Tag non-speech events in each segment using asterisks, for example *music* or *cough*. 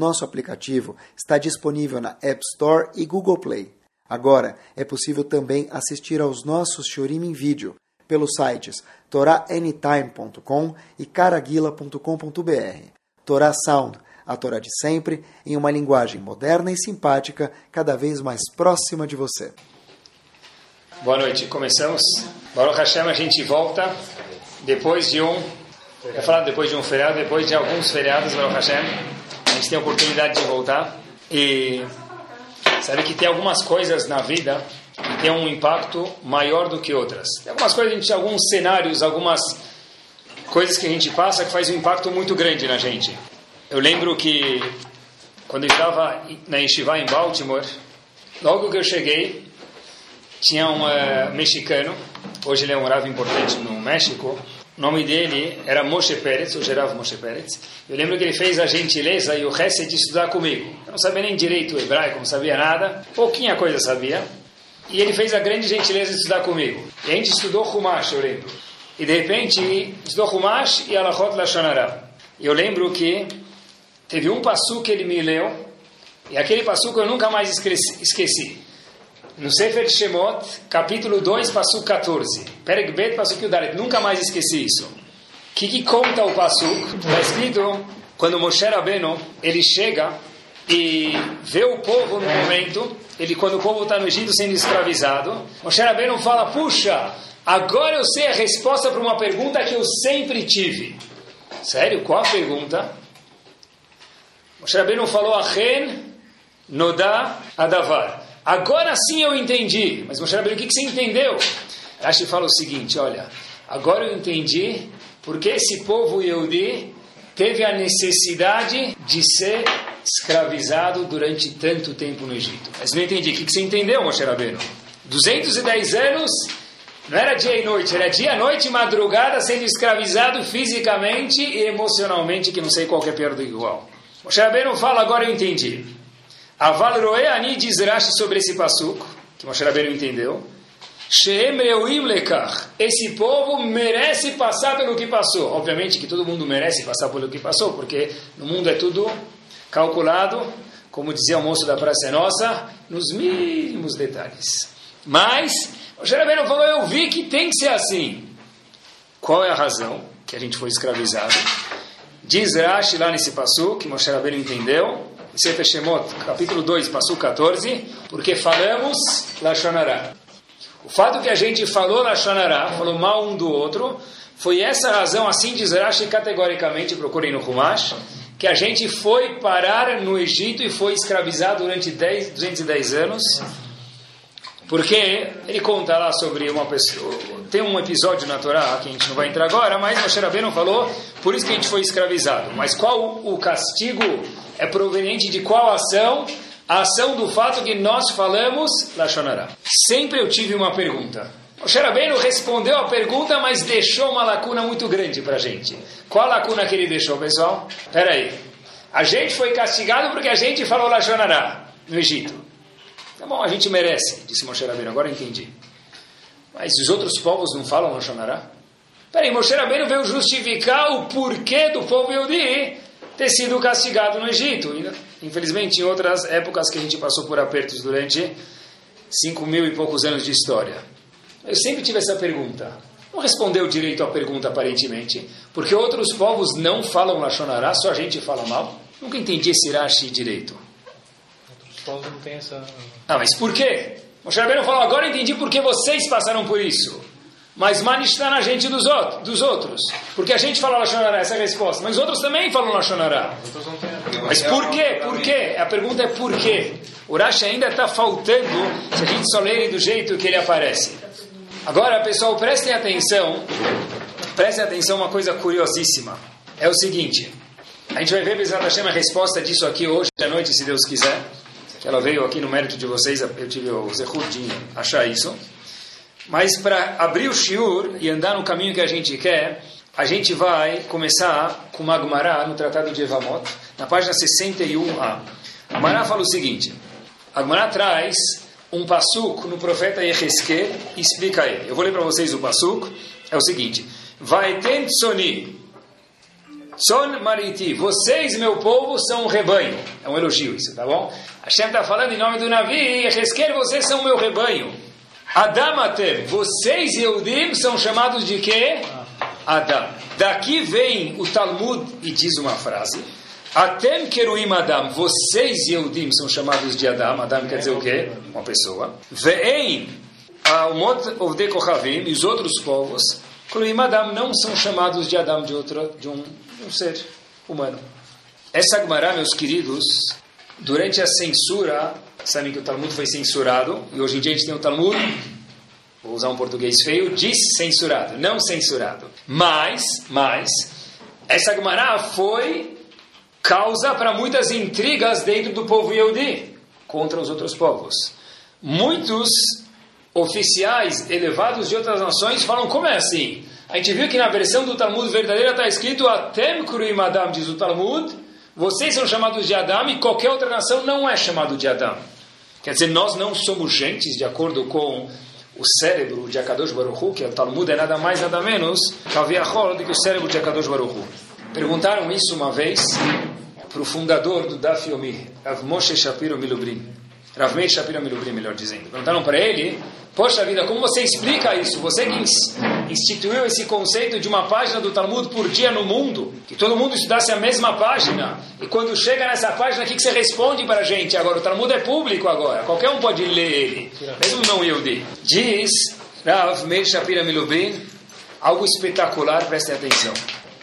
nosso aplicativo está disponível na App Store e Google Play. Agora é possível também assistir aos nossos Shurim em vídeo pelos sites toraanytime.com e caraguila.com.br. Torá Sound a Torá de sempre, em uma linguagem moderna e simpática, cada vez mais próxima de você. Boa noite, começamos. Baruch Hashem, a gente volta depois de um, eu falar depois de um feriado, depois de alguns feriados, Baruch Hashem, a gente tem a oportunidade de voltar. E sabe que tem algumas coisas na vida que tem um impacto maior do que outras. Tem algumas coisas, a gente, alguns cenários, algumas coisas que a gente passa que faz um impacto muito grande na gente. Eu lembro que quando eu estava na Yeshiva em Baltimore, logo que eu cheguei, tinha um uh, mexicano, hoje ele é um ravo importante no México, o nome dele era Moshe Pérez, o gerava Moshe Pérez. Eu lembro que ele fez a gentileza e o resto de estudar comigo. Eu não sabia nem direito hebraico, não sabia nada, pouquinha coisa sabia. E ele fez a grande gentileza de estudar comigo. E a gente estudou Humash, eu lembro. E de repente, estudou Humash e Alachot Lashonara. E eu lembro que Teve um passo que ele me leu, e aquele passo que eu nunca mais esqueci. No Sefer Shemot, capítulo 2, passo 14. Perek Bet, passo Udaret. Nunca mais esqueci isso. O que, que conta o passo? Está escrito, quando Moshe Rabbeinu, ele chega e vê o povo no momento, ele quando o povo está no Egito sendo escravizado, Moshe Rabbeinu fala, puxa, agora eu sei a resposta para uma pergunta que eu sempre tive. Sério? Qual a pergunta? Moshe Rabbeinu falou Achen Nodá Adavar. Agora sim eu entendi. Mas Moshe Rabbeinu, o que, que você entendeu? Rashi fala o seguinte, olha, agora eu entendi porque esse povo Yehudi teve a necessidade de ser escravizado durante tanto tempo no Egito. Mas não entendi. O que, que você entendeu, Moshe Rabbeinu? 210 anos não era dia e noite, era dia, noite e madrugada sendo escravizado fisicamente e emocionalmente, que não sei qual é pior do igual. Moshe Rabbeinu fala, agora eu entendi. Aval roe ani diz Rashi sobre esse passuco, que Moshe Rabbeinu entendeu. Sheem reuim. Esse povo merece passar pelo que passou. Obviamente que todo mundo merece passar pelo que passou, porque no mundo é tudo calculado, como dizia o moço da Praça Nossa, nos mínimos detalhes. Mas, Moshe Rabbeinu falou, eu vi que tem que ser assim. Qual é a razão que a gente foi escravizado? Diz Rashi lá nesse passo que Moshe Rabbeinu entendeu, Sefer Shemot, capítulo 2, passo 14, porque falamos Lashonará. O fato que a gente falou Lashonará, falou mal um do outro, foi essa razão, assim diz Rashi categoricamente, procurem no Humash, que a gente foi parar no Egito e foi escravizado durante 10, 210 anos, porque ele conta lá sobre uma pessoa. Tem um episódio na Torá que a gente não vai entrar agora, mas Moshe Rabbeinu falou, por isso que a gente foi escravizado. Mas qual o castigo é proveniente de qual ação? A ação do fato que nós falamos Lashonará. Sempre eu tive uma pergunta. Moshe Rabbeinu respondeu a pergunta, mas deixou uma lacuna muito grande para a gente. Qual a lacuna que ele deixou, pessoal? Espera aí. A gente foi castigado porque a gente falou Lashonará no Egito. Tá bom, a gente merece, disse Moshe Rabbeinu, agora entendi. Mas os outros povos não falam Lashonará? Peraí, Moshe Rabbeinu veio justificar o porquê do povo Yehudi ter sido castigado no Egito. Infelizmente, em outras épocas que a gente passou por apertos durante cinco mil e poucos anos de história. Eu sempre tive essa pergunta. Não respondeu direito a pergunta, aparentemente. Porque outros povos não falam Lashonará, só a gente fala mal. Nunca entendi esse Rashi direito povos não tem essa. Ah, mas por quê? Moshe Rabbeinu falou, agora entendi por que vocês passaram por isso. Mas Mani está na gente dos, outros, dos outros. Porque a gente fala Lashonará, essa é a resposta. Mas os outros também falam Lashonará. Mas por quê? Por quê? A pergunta é por quê? O Rashi ainda está faltando se a gente só ler do jeito que ele aparece. Agora, pessoal, prestem atenção. Prestem atenção uma coisa curiosíssima. É o seguinte. A gente vai ver, Bezerra Hashem, a resposta disso aqui hoje à noite, se Deus quiser. Que ela veio aqui no mérito de vocês, eu tive o zehut de achar isso. Mas para abrir o shiur e andar no caminho que a gente quer, a gente vai começar com Magmará no Tratado de Evamot, na página 61a. A Mará fala o seguinte: Agmará traz um passuco no profeta Yehezkel e explica ele. Eu vou ler para vocês o passuco. É o seguinte: Vai soni Son Mariti, vocês, meu povo, são um rebanho. É um elogio isso, tá bom? Hashem está falando em nome do Navi, Yehezkel, vocês são meu rebanho. Adamatem, vocês, Eudim, são chamados de quê? Adam. Daqui vem o Talmud e diz uma frase. Atem keruim Adam, vocês Yehudim são chamados de Adam. Adam quer dizer o quê? Uma pessoa. Ve'ein, Almot of de Kochavim, e os outros povos, keruim Adam não são chamados de Adam, de, outro, de, um, um ser humano. Essa Gemara, meus queridos, durante a censura, sabem que o Talmud foi censurado, e hoje em dia a gente tem o Talmud vou usar um português feio, censurado, não censurado. Mas, mas, essa Gemara foi causa para muitas intrigas dentro do povo Yehudi contra os outros povos. Muitos oficiais elevados de outras nações falam, como é assim? A gente viu que na versão do Talmud verdadeira está escrito Atem Kurim Adam, diz o Talmud, vocês são chamados de Adam e qualquer outra nação não é chamado de Adam. Quer dizer, nós não somos gentes de acordo com o cérebro de Akadosh Baruch que o Talmud é nada mais nada menos do que o cérebro de Akadosh Baruch. Perguntaram isso uma vez para o fundador do Daf Yomi, Rav Moshe Shapiro Milubrim. Rav Meir Shapiro Milubrim, melhor dizendo. Perguntaram para ele, poxa vida, como você explica isso? Você que instituiu esse conceito de uma página do Talmud por dia no mundo, que todo mundo estudasse a mesma página, e quando chega nessa página, o que, você responde para a gente? Agora, o Talmud é público agora, qualquer um pode ler ele, mesmo não Yehudi. Diz Rav Meir Shapira Milubim, algo espetacular, preste atenção.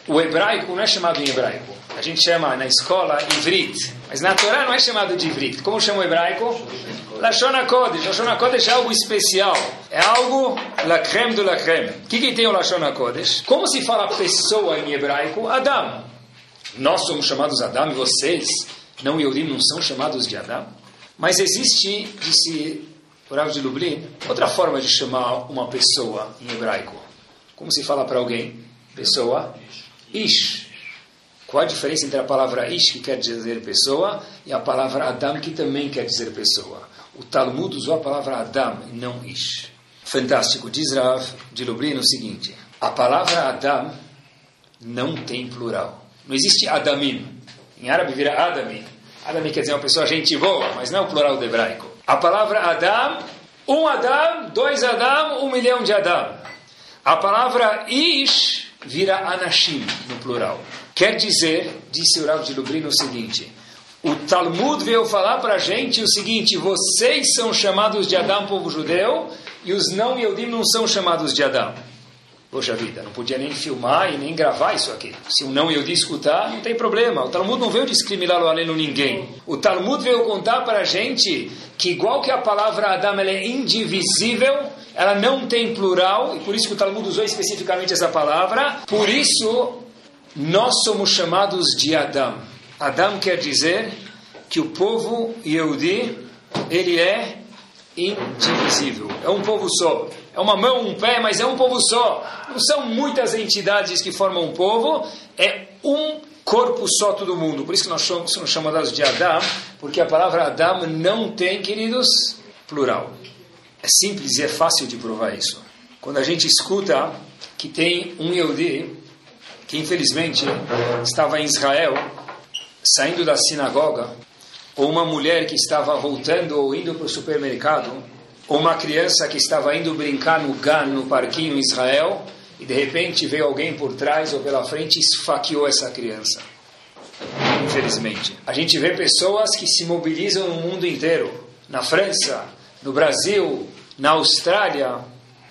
O hebraico não é chamado em hebraico, a gente chama na escola Ivrit, mas na Torá não é chamado de Ivrit. Como chama o hebraico? Lashon HaKodesh. Lashon HaKodesh é algo especial. É algo la creme do la creme. O que, que tem o Lashon HaKodesh? Como se fala pessoa em hebraico? Adam. Nós somos chamados Adam e vocês, não Yodim, não são chamados de Adam. Mas existe, disse o Rav de Lublin, outra forma de chamar uma pessoa em hebraico. Como se fala para alguém? Pessoa? Ish. Qual a diferença entre a palavra Ish, que quer dizer pessoa, e a palavra Adam, que também quer dizer pessoa? O Talmud usou a palavra Adam e não Ish. Fantástico. Diz Rav de Lublin o seguinte: a palavra Adam não tem plural. Não existe Adamim. Em árabe vira Adami. Adami quer dizer uma pessoa gente boa, mas não é o plural do hebraico. A palavra Adam, um Adam, dois Adam, um milhão de Adam. A palavra Ish vira Anashim no plural. Quer dizer, disse o Rav de Lublin o seguinte: o Talmud veio falar para a gente o seguinte: vocês são chamados de Adão, povo judeu, e os não Yehudim não são chamados de Adão. Poxa vida, não podia nem filmar e nem gravar isso aqui. Se um não Yehudi escutar, não tem problema. O Talmud não veio discriminar o aleno ninguém. O Talmud veio contar para a gente que, igual que a palavra Adão ela é indivisível, ela não tem plural, e por isso que o Talmud usou especificamente essa palavra. Por isso, nós somos chamados de Adão. Adam quer dizer que o povo Yehudi, ele é indivisível. É um povo só. É uma mão, um pé, mas é um povo só. Não são muitas entidades que formam um povo, é um corpo só todo mundo. Por isso que nós somos, chamados de Adam, porque a palavra Adam não tem, queridos, plural. É simples e é fácil de provar isso. Quando a gente escuta que tem um Yehudi, que infelizmente estava em Israel, saindo da sinagoga, ou uma mulher que estava voltando ou indo para o supermercado, ou uma criança que estava indo brincar no GAN, no parquinho em Israel, e de repente veio alguém por trás ou pela frente e esfaqueou essa criança. Infelizmente. A gente vê pessoas que se mobilizam no mundo inteiro. Na França, no Brasil, na Austrália.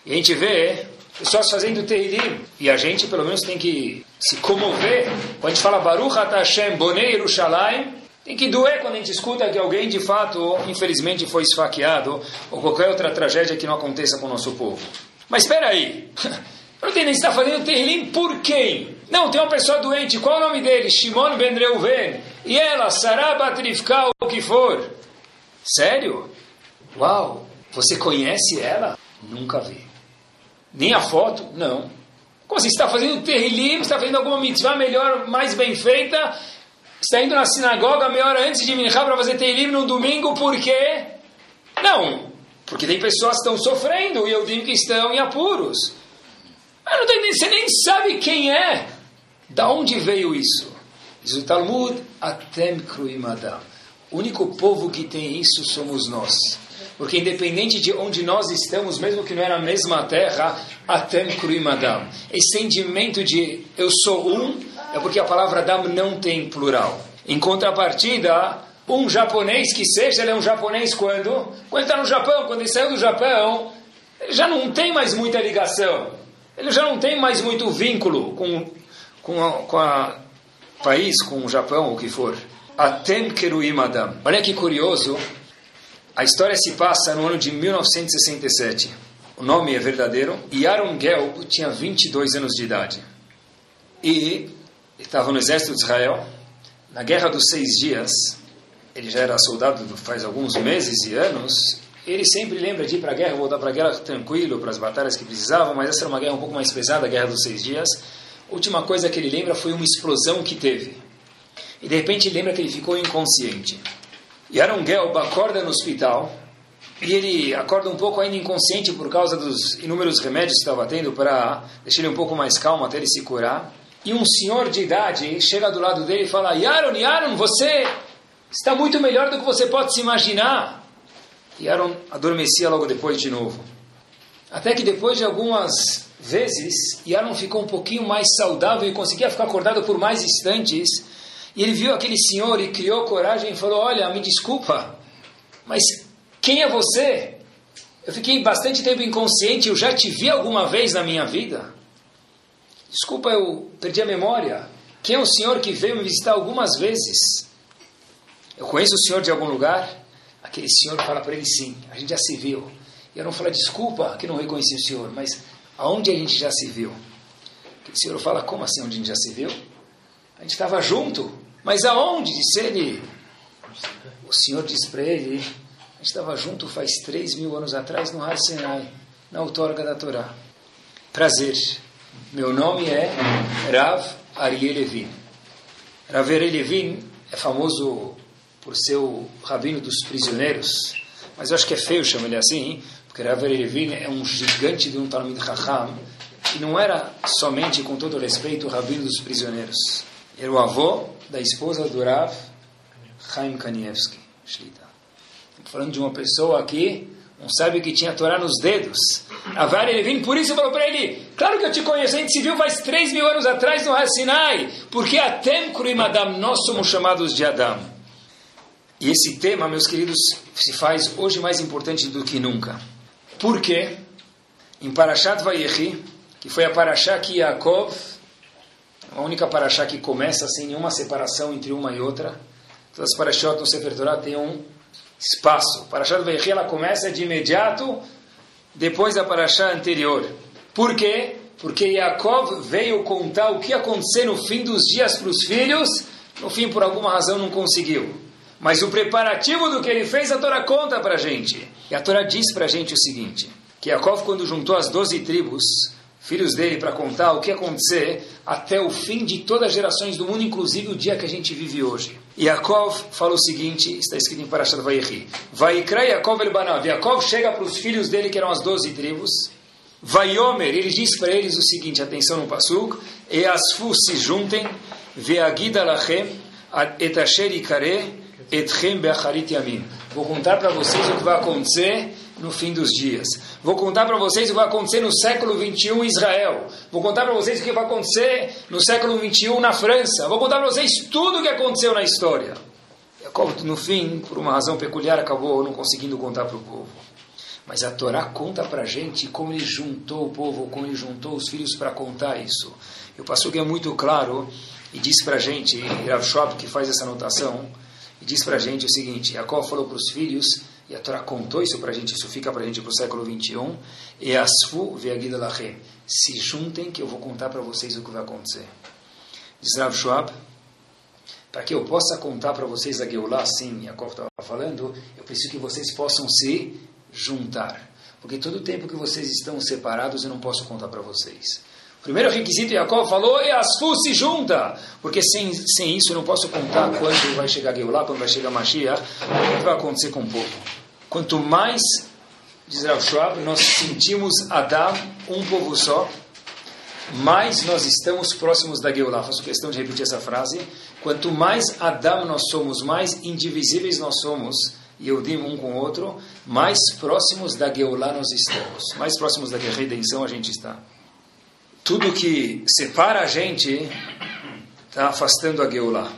E a gente vê pessoas fazendo Teirim. E a gente, pelo menos, tem que se comover. Quando a gente fala Baruch Hashem Bonei Yerushalayim, tem que doer quando a gente escuta que alguém, de fato, infelizmente foi esfaqueado, ou qualquer outra tragédia que não aconteça com o nosso povo. Mas espera aí. *laughs* Não entendi, você está fazendo Tehillim por quem? Não, tem uma pessoa doente, qual é o nome dele? Shimon ben Reuven. E ela, Sarah Batrifka, o que for. Sério? Uau, você conhece ela? Nunca vi. Nem a foto? Não. Como assim? Você está fazendo Tehillim, está fazendo alguma mitzvah melhor, mais bem feita, está indo na sinagoga meia hora antes de Minha para fazer Tehillim no domingo, por quê? Não, porque tem pessoas que estão sofrendo e eu digo que estão em apuros. Não tenho, você nem sabe quem é. Da onde veio isso? Diz o Talmud, Atem Kruimadam. O único povo que tem isso somos nós. Porque independente de onde nós estamos, mesmo que não é na mesma terra, Atem Kruimadam. Esse sentimento de eu sou um, é porque a palavra Adam não tem plural. Em contrapartida, um japonês que seja, ele é um japonês quando? Quando está no Japão, quando ele saiu do Japão, ele já não tem mais muita ligação. Ele já não tem mais muito vínculo com, com, a, com a país, com o Japão, o que for. Atem Keruim Adam. Olha que curioso, a história se passa no ano de 1967. O nome é verdadeiro. Yaron Gelb tinha 22 anos de idade. E estava no exército de Israel. Na Guerra dos Seis Dias, ele já era soldado faz alguns meses e anos. Ele sempre lembra de ir para a guerra, voltar para a guerra tranquilo, para as batalhas que precisavam, mas essa era uma guerra um pouco mais pesada, a Guerra dos Seis Dias. A última coisa que ele lembra foi uma explosão que teve. E de repente ele lembra que ele ficou inconsciente. E Aaron Gelb acorda no hospital e ele acorda um pouco ainda inconsciente por causa dos inúmeros remédios que estava tendo para deixar ele um pouco mais calmo até ele se curar. E um senhor de idade chega do lado dele e fala: Yaron, Yaron, você está muito melhor do que você pode se imaginar. E adormecia logo depois de novo. Até que depois de algumas vezes, Aaron ficou um pouquinho mais saudável e conseguia ficar acordado por mais instantes. E ele viu aquele senhor e criou coragem e falou: Olha, me desculpa, mas quem é você? Eu fiquei bastante tempo inconsciente, eu já te vi alguma vez na minha vida? Desculpa, eu perdi a memória. Quem é o senhor que veio me visitar algumas vezes? Eu conheço o senhor de algum lugar? Aquele senhor fala para ele sim, a gente já se viu. E eu não falo, desculpa que não reconheci o senhor, mas aonde a gente já se viu? Aquele senhor fala, como assim onde a gente já se viu? A gente estava junto, mas aonde? Disse ele. O senhor disse para ele, a gente estava junto faz três mil anos atrás no Har Sinai, na outorga da Torá. Prazer, meu nome é Rav Ariel Levin. Rav Ariel Levin é famoso por ser o rabino dos prisioneiros, mas eu acho que é feio chamar ele assim, porque Rav Levin é um gigante de um Talmud Chacham, e não era somente, com todo respeito, o rabino dos prisioneiros. Era o avô da esposa do Rav Chaim Kanievski. Falando de uma pessoa aqui, um sábio que tinha a Torá nos dedos. Avar Levin, por isso falou para ele: Claro que eu te conheço, a gente se viu faz três mil anos atrás no Hassinai, porque Atem Kurim Adam, nós somos chamados de Adam. E esse tema, meus queridos, se faz hoje mais importante do que nunca. Por quê? Em Parashat Vayechi, que foi a Parashá que Yaakov, a única Parashá que começa sem nenhuma separação entre uma e outra, todas as Parashot no Sefer Torah têm um espaço. Parashat Vayechi, ela começa de imediato depois da Parashá anterior. Por quê? Porque Yaakov veio contar o que ia acontecer no fim dos dias para os filhos, no fim, por alguma razão, não conseguiu. Mas o preparativo do que ele fez, a Torá conta para a gente. E a Torá diz para a gente o seguinte, que Yaakov, quando juntou as doze tribos, filhos dele, para contar o que ia acontecer até o fim de todas as gerações do mundo, inclusive o dia que a gente vive hoje. Yaakov fala o seguinte, está escrito em Parashat Vayechi, Vaikra Yaakov el Banav, Yaakov chega para os filhos dele, que eram as doze tribos, Vaiomer, ele diz para eles o seguinte, atenção no Pasuk, E asfu se juntem, Veagida lachem, et asher ikare, Etchem be'acharit yamin. Vou contar para vocês o que vai acontecer no fim dos dias. Vou contar para vocês o que vai acontecer no século 21 em Israel. Vou contar para vocês o que vai acontecer no século 21 na França. Vou contar para vocês tudo o que aconteceu na história. Jacob, no fim, por uma razão peculiar, acabou não conseguindo contar para o povo. Mas a Torá conta para a gente como ele juntou o povo, como ele juntou os filhos para contar isso. E o pastor é muito claro e diz para a gente, Rav Schwab, que faz essa anotação, e diz para a gente o seguinte: Jacó falou para os filhos: e a Torá contou isso para a gente, isso fica para a gente para o século 21. E asfu ve'agida lachem. Se juntem que eu vou contar para vocês o que vai acontecer. Diz Rav Schwab, para que eu possa contar para vocês a Geulah, sim, Yaakov estava falando, eu preciso que vocês possam se juntar. Porque todo o tempo que vocês estão separados, eu não posso contar para vocês. Primeiro requisito, Yaakov falou, e Asfu se junta. Porque sem, sem isso eu não posso contar quando vai chegar Geulah, quando vai chegar Mashiach, o que vai acontecer com o povo. Quanto mais, diz Rav Schwab, nós sentimos Adam, um povo só, mais nós estamos próximos da Geulah. Faço questão de repetir essa frase. Quanto mais Adam nós somos, mais indivisíveis nós somos, e eu digo um com o outro, mais próximos da Geulah nós estamos. Mais próximos da redenção a gente está. Tudo que separa a gente está afastando a Geulah.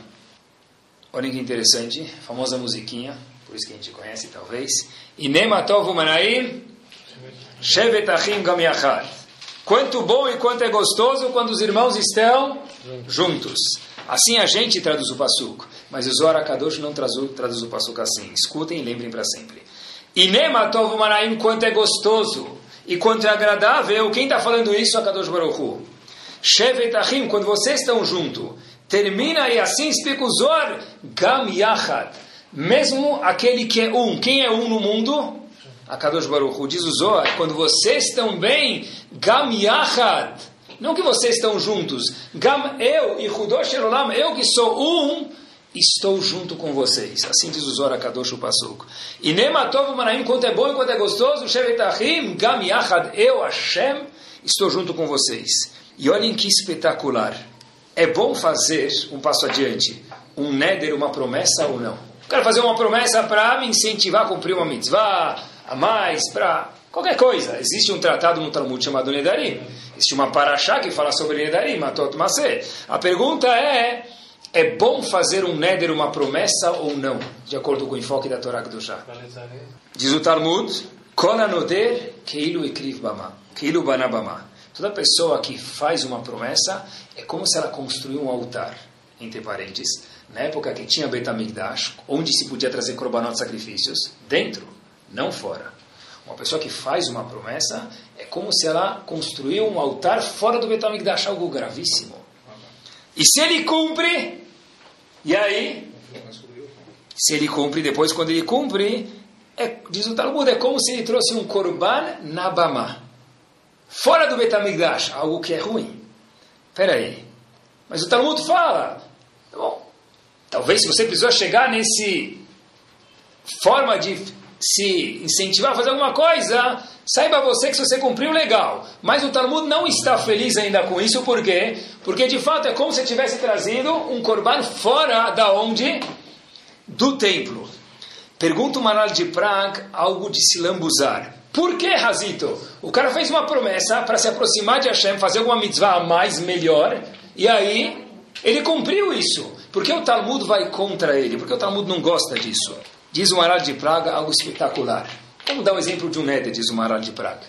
Olhem que interessante, famosa musiquinha, por isso que a gente conhece talvez. Inematov Manaim, Shevet Achim Gam Yachad. Quanto bom e quanto é gostoso quando os irmãos estão juntos. Assim a gente traduz o Passuco, mas o Zohar Akadosh não traduz, traduz o Passuco assim. Escutem e lembrem para sempre. Inematov Manaim, quanto é gostoso e quanto é agradável. Quem está falando isso? Akadosh Baruch Hu. Shevet Achim, quando vocês estão juntos. Termina e assim explica o Zohar, Gam Yachad. Mesmo aquele que é um. Quem é um no mundo? A Kadosh Baruch Hu diz o Zohar, quando vocês estão bem, Gam Yachad. Não que vocês estão juntos. Gam eu e Hudosh Elolam, eu que sou um, estou junto com vocês. Assim diz o Zohar Kadosh Pasuk. E Nematov Manaim, quanto é bom e quanto é gostoso, Shevetahim, Gam Yachad, eu, Hashem, estou junto com vocês. E olhem que espetacular. É bom fazer um passo adiante, um neder, uma promessa ou não? Quero fazer uma promessa para me incentivar a cumprir uma mitzvah, a mais, para qualquer coisa. Existe um tratado no Talmud chamado Nedarim. Existe uma paraxá que fala sobre Nedarim, Matot Maseh. A pergunta é, é bom fazer um neder, uma promessa ou não? De acordo com o enfoque da Torá Kedoshá. Diz o Talmud, bama, banabama. Toda pessoa que faz uma promessa é como se ela construiu um altar, entre parênteses, na época que tinha Betamigdash, onde se podia trazer korbanot sacrifícios, dentro, não fora. Uma pessoa que faz uma promessa é como se ela construiu um altar fora do Betamigdash, algo gravíssimo. E se ele cumpre, e aí? Se ele cumpre, depois quando ele cumpre, é, diz o Talmud, é como se ele trouxe um korban na Bama. Fora do Betamigdash, algo que é ruim. Espera aí. Mas o Talmud fala, tá bom, talvez se você precisou chegar nesse forma de se incentivar a fazer alguma coisa, saiba você que se você cumpriu, legal. Mas o Talmud não está feliz ainda com isso, por quê? Porque de fato é como se tivesse trazido um corban fora da onde? Do templo. Pergunta o Maral de Prague algo de se lambuzar. Por que, Razito? O cara fez uma promessa para se aproximar de Hashem, fazer alguma mitzvah a mais, melhor, e aí ele cumpriu isso. Por que o Talmud vai contra ele? Porque o Talmud não gosta disso. Diz o Maral de Praga algo espetacular. Vamos dar um exemplo de um Neder, diz o Maral de Praga.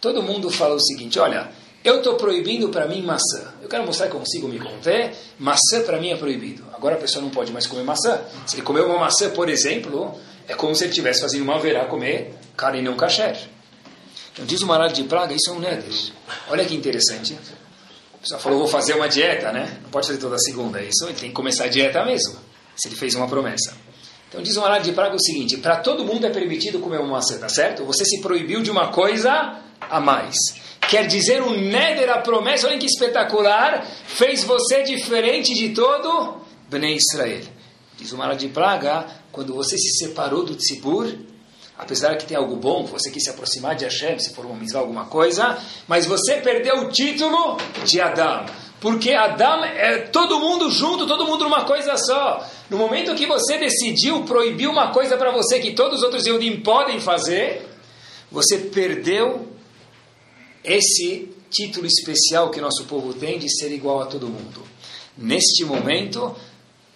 Todo mundo fala o seguinte: olha, eu estou proibindo para mim maçã. Eu quero mostrar que consigo me conter. Maçã para mim é proibido. Agora a pessoa não pode mais comer maçã. Se ele comer uma maçã, por exemplo, é como se ele estivesse fazendo uma verá comer carne não kasher. Então diz o Maral de Praga, isso é um Neder. Olha que interessante. A pessoa falou, vou fazer uma dieta, né? Não pode fazer toda segunda. Isso ele tem que começar a dieta mesmo. Se ele fez uma promessa. Então diz o Maral de Praga o seguinte: para todo mundo é permitido comer uma maçã, tá certo? Você se proibiu de uma coisa a mais. Quer dizer, o Neder, a promessa, olha que espetacular, fez você diferente de todo Bnei Israel. Diz o Maral de Praga, quando você se separou do Tzibur, apesar que tem algo bom, você quis se aproximar de Hashem, se for uma mitzvah, alguma coisa, mas você perdeu o título de Adam. Porque Adam é todo mundo junto, todo mundo numa coisa só. No momento que você decidiu proibir uma coisa para você que todos os outros Yehudim podem fazer, você perdeu esse título especial que nosso povo tem de ser igual a todo mundo. Neste momento,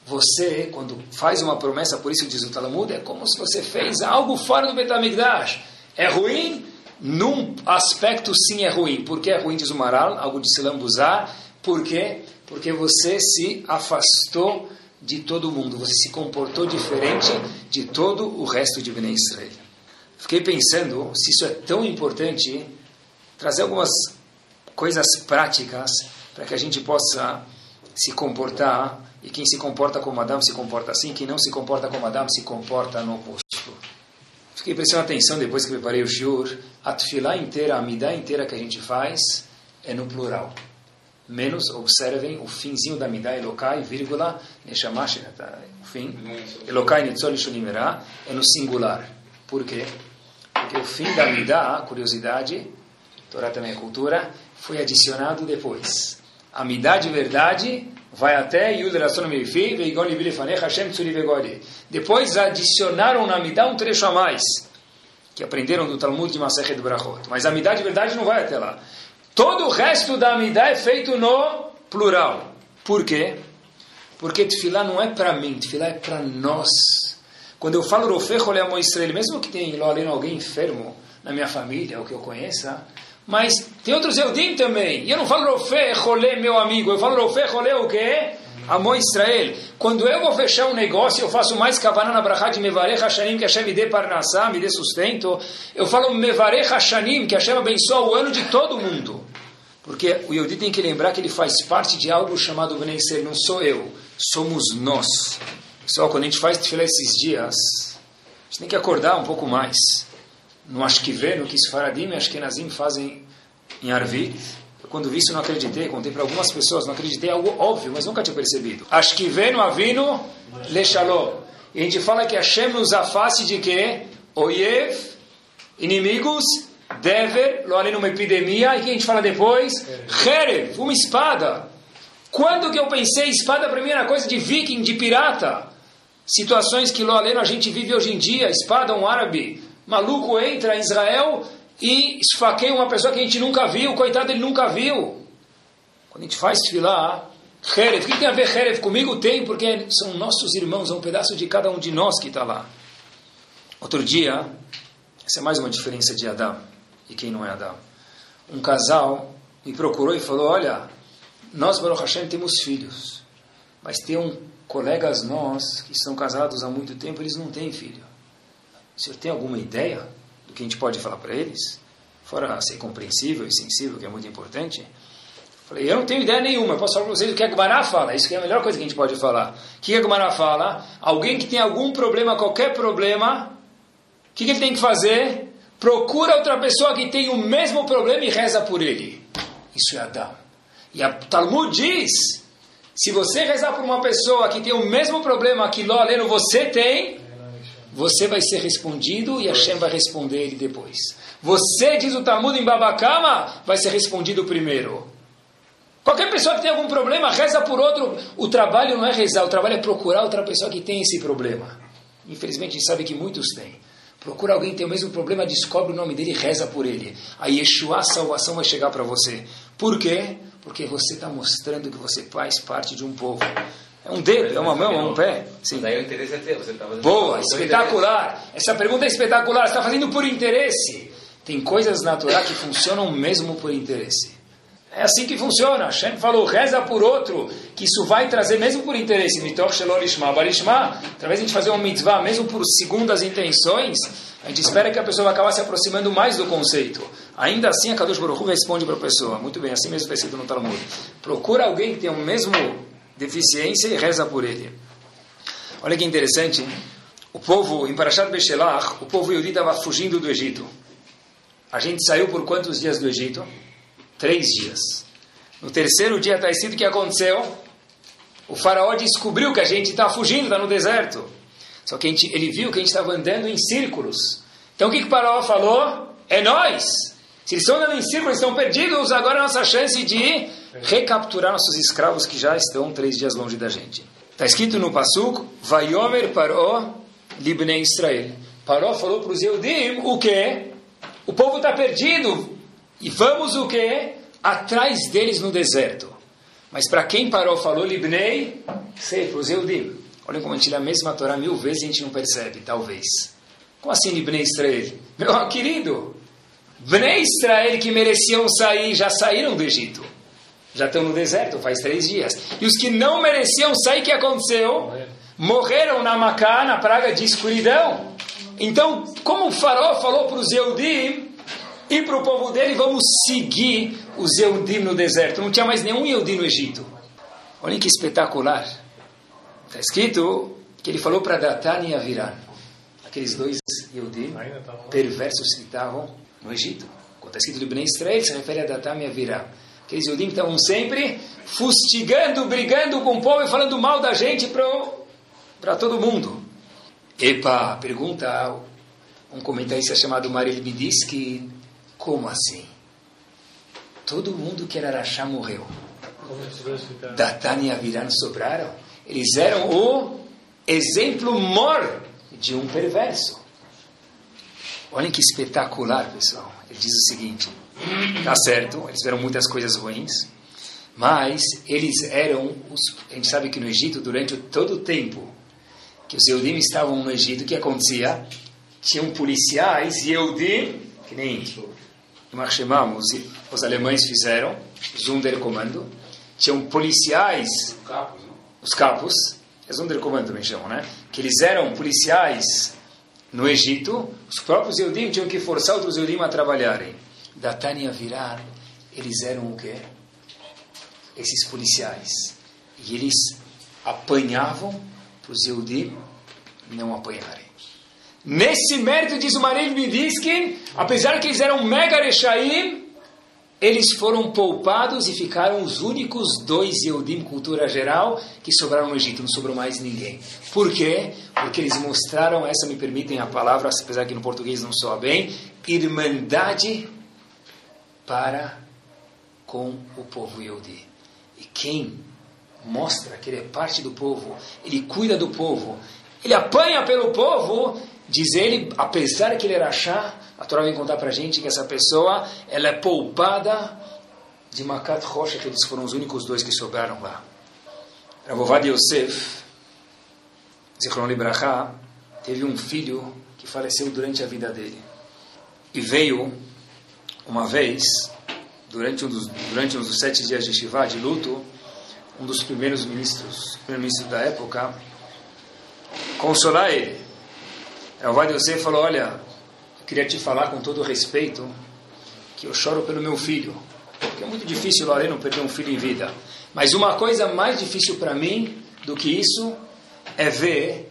você, quando faz uma promessa, por isso diz o Talmud, é como se você fez algo fora do Betamigdash. É ruim? Num aspecto, sim, é ruim. Por que é ruim, diz o Maral? Algo de se. Por quê? Porque você se afastou de todo mundo. Você se comportou diferente de todo o resto de Bnei Israel. Fiquei pensando se isso é tão importante, trazer algumas coisas práticas para que a gente possa se comportar e quem se comporta como Adam se comporta assim, quem não se comporta como Adam se comporta no oposto. Fiquei prestando atenção depois que preparei o shiur, a tefilá inteira, a midá inteira que a gente faz é no plural. Menos, observem, o finzinho da midá, Elokai, vírgula, o fim, Elokai, Nitzol, Shulimerá, é no singular. Por quê? Porque o fim da midá, curiosidade, Torá também é cultura, foi adicionado depois. A midá de verdade vai até Depois adicionaram na midá um trecho a mais, que aprenderam do Talmud de Masechet Brachot. Mas a midá de verdade não vai até lá. Todo o resto da midá é feito no plural. Por quê? Porque tefilá não é para mim, tefilá é para nós. Quando eu falo Rofeh Rolé Israel, mesmo que tenha ali alguém enfermo na minha família, ou que eu conheça, mas tem outros Eudim também. E eu não falo Rofé, Rolê, meu amigo. Eu falo Rofé, Rolê, o quê? Amor Israel. Quando eu vou fechar um negócio, eu faço mais kavaná na brachá de Mevarech Hashanim, que Hashem me dê parnassá, me dê sustento. Eu falo Mevarech Hashanim, que Hashem abençoa o ano de todo mundo. Porque o Yehudi tem que lembrar que ele faz parte de algo chamado Bnei. Não sou eu, somos nós. Pessoal, quando a gente faz tefilá esses dias, a gente tem que acordar um pouco mais no Ashkive, no que Sfaradim e Ashkenazim fazem em Arvi. Eu, quando vi isso, não acreditei. Contei para algumas pessoas, não acreditei. É algo óbvio, mas nunca tinha percebido. Ashkive no Avino Lechalom. E a gente fala que Hashem nos afaste de quê? Oyev, inimigos, Dever, além numa epidemia. E que a gente fala depois? Herev, uma espada. Quando que eu pensei espada para mim era coisa de viking, de pirata? Situações que lo além a gente vive hoje em dia. Espada, um árabe maluco entra em Israel e esfaqueia uma pessoa que a gente nunca viu, coitado, ele nunca viu. Quando a gente faz filar, Herev, o que tem a ver Herev comigo? Tem, porque são nossos irmãos, é um pedaço de cada um de nós que está lá. Outro dia, essa é mais uma diferença de Adão e quem não é Adão. Um casal me procurou e falou: Olha, nós, Baruch Hashem, temos filhos, mas tem um colegas nós que são casados há muito tempo, eles não têm filho. O senhor tem alguma ideia do que a gente pode falar para eles? Fora ser compreensível e sensível, que é muito importante. Falei, eu não tenho ideia nenhuma, eu posso falar para vocês o que a Gemara fala, isso que é a melhor coisa que a gente pode falar. O que a Gemara fala? Alguém que tem algum problema, qualquer problema, o que, que ele tem que fazer? Procura outra pessoa que tem o mesmo problema e reza por ele. Isso é Adão. E a Talmud diz, se você rezar por uma pessoa que tem o mesmo problema que Ló Aleno você tem, você vai ser respondido e Hashem vai responder ele depois. Você, diz o Talmud em Babacama, vai ser respondido primeiro. Qualquer pessoa que tem algum problema, reza por outro. O trabalho não é rezar, o trabalho é procurar outra pessoa que tem esse problema. Infelizmente, a gente sabe que muitos têm. Procura alguém que tem o mesmo problema, descobre o nome dele e reza por ele. A Yeshua, a salvação vai chegar para você. Por quê? Porque você está mostrando que você faz parte de um povo. É um dedo, é uma mão, é um pé. Sim. Daí o interesse é teu. Você tá Boa, espetacular. Essa pergunta é espetacular. Você está fazendo por interesse. Tem coisas na Torá que funcionam mesmo por interesse. É assim que funciona. Hashem falou, reza por outro, que isso vai trazer mesmo por interesse. Mitoch shelorishma barishma. Através de a gente fazer uma mitzvah, mesmo por segundas intenções, a gente espera que a pessoa vai acabar se aproximando mais do conceito. Ainda assim, a Kadosh Baruch responde para a pessoa. Muito bem, assim mesmo está escrito no Talmud. Procura alguém que tenha o mesmo deficiência e reza por ele. Olha que interessante, o povo, em Parashat Beshelach, o povo Yehudi estava fugindo do Egito. A gente saiu por quantos dias do Egito? Três dias. No terceiro dia está escrito o que aconteceu. O faraó descobriu que a gente está fugindo, está no deserto. Só que gente, ele viu que a gente estava andando em círculos. Então o que, que o faraó falou? É nós! Se eles estão andando em círculos, estão perdidos, agora é a nossa chance de recapturar nossos escravos que já estão três dias longe da gente. Está escrito no Pasuk, Vayomer Paró Libnei Israel. Paró falou para os Eudim o quê? O povo está perdido. E vamos o quê? Atrás deles no deserto. Mas para quem Paró falou Libnei? Sei, para os Eudim. Olha como a gente lê a mesma Torá mil vezes e a gente não percebe, talvez. Como assim Libnei Israel? *laughs* Meu querido, Bnei Israel que mereciam sair, já saíram do Egito. Já estão no deserto faz três dias. E os que não mereciam sair, o que aconteceu? Morreram na Macá, na praga de escuridão. Então, como o faraó falou para os Eudim e para o povo dele, vamos seguir os Eudim no deserto. Não tinha mais nenhum Eudim no Egito. Olhem que espetacular. Está escrito que ele falou para Datan e Aviran, aqueles dois Eudim perversos que estavam no Egito. Quando está escrito de Bnei Israel, se refere a Datan e Aviran. Aqueles Eudim que estavam sempre fustigando, brigando com o povo e falando mal da gente para todo mundo. Epa, pergunta um comentarista chamado Maril me diz que como assim? Todo mundo que era Arachá morreu. Datan e Aviran sobraram. Eles eram o exemplo mor de um perverso. Olhem que espetacular, pessoal. Ele diz o seguinte: tá certo, eles fizeram muitas coisas ruins, mas eles eram, os, a gente sabe que no Egito, durante todo o tempo que os Eudim estavam no Egito, o que acontecia? Tinham policiais e Eudim, que nem nós chamamos, os alemães fizeram, Zunderkommando, tinham policiais, os capos, é Zunderkommando também chamam, né? Que eles eram policiais no Egito, os próprios Eudim tinham que forçar outros Eudim a trabalharem. Da Tânia virar, eles eram o quê? Esses policiais. E eles apanhavam para os Eudim não apanharem. Nesse mérito, diz o Maril Bidiskin, apesar que eles eram mega rechaim, eles foram poupados e ficaram os únicos dois Yehudim, cultura geral, que sobraram no Egito, não sobrou mais ninguém. Por quê? Porque eles mostraram, essa me permitem a palavra, apesar que no português não soa bem, irmandade para com o povo Yehudi. E quem mostra que ele é parte do povo, ele cuida do povo, ele apanha pelo povo, diz ele, apesar que ele era chá, a Torá vem contar para a gente que essa pessoa ela é poupada de Makat Rocha, que eles foram os únicos dois que sobraram lá. Ravovad Yosef, Zichron Libraha, teve um filho que faleceu durante a vida dele. E veio, uma vez, durante um dos, durante um dos sete dias de Shiva, de luto, um dos primeiros ministros, primeiro-ministro da época, consolar ele. Ravovad Yosef falou, olha, queria te falar com todo respeito que eu choro pelo meu filho. Porque é muito difícil, Lorena, perder um filho em vida. Mas uma coisa mais difícil para mim do que isso é ver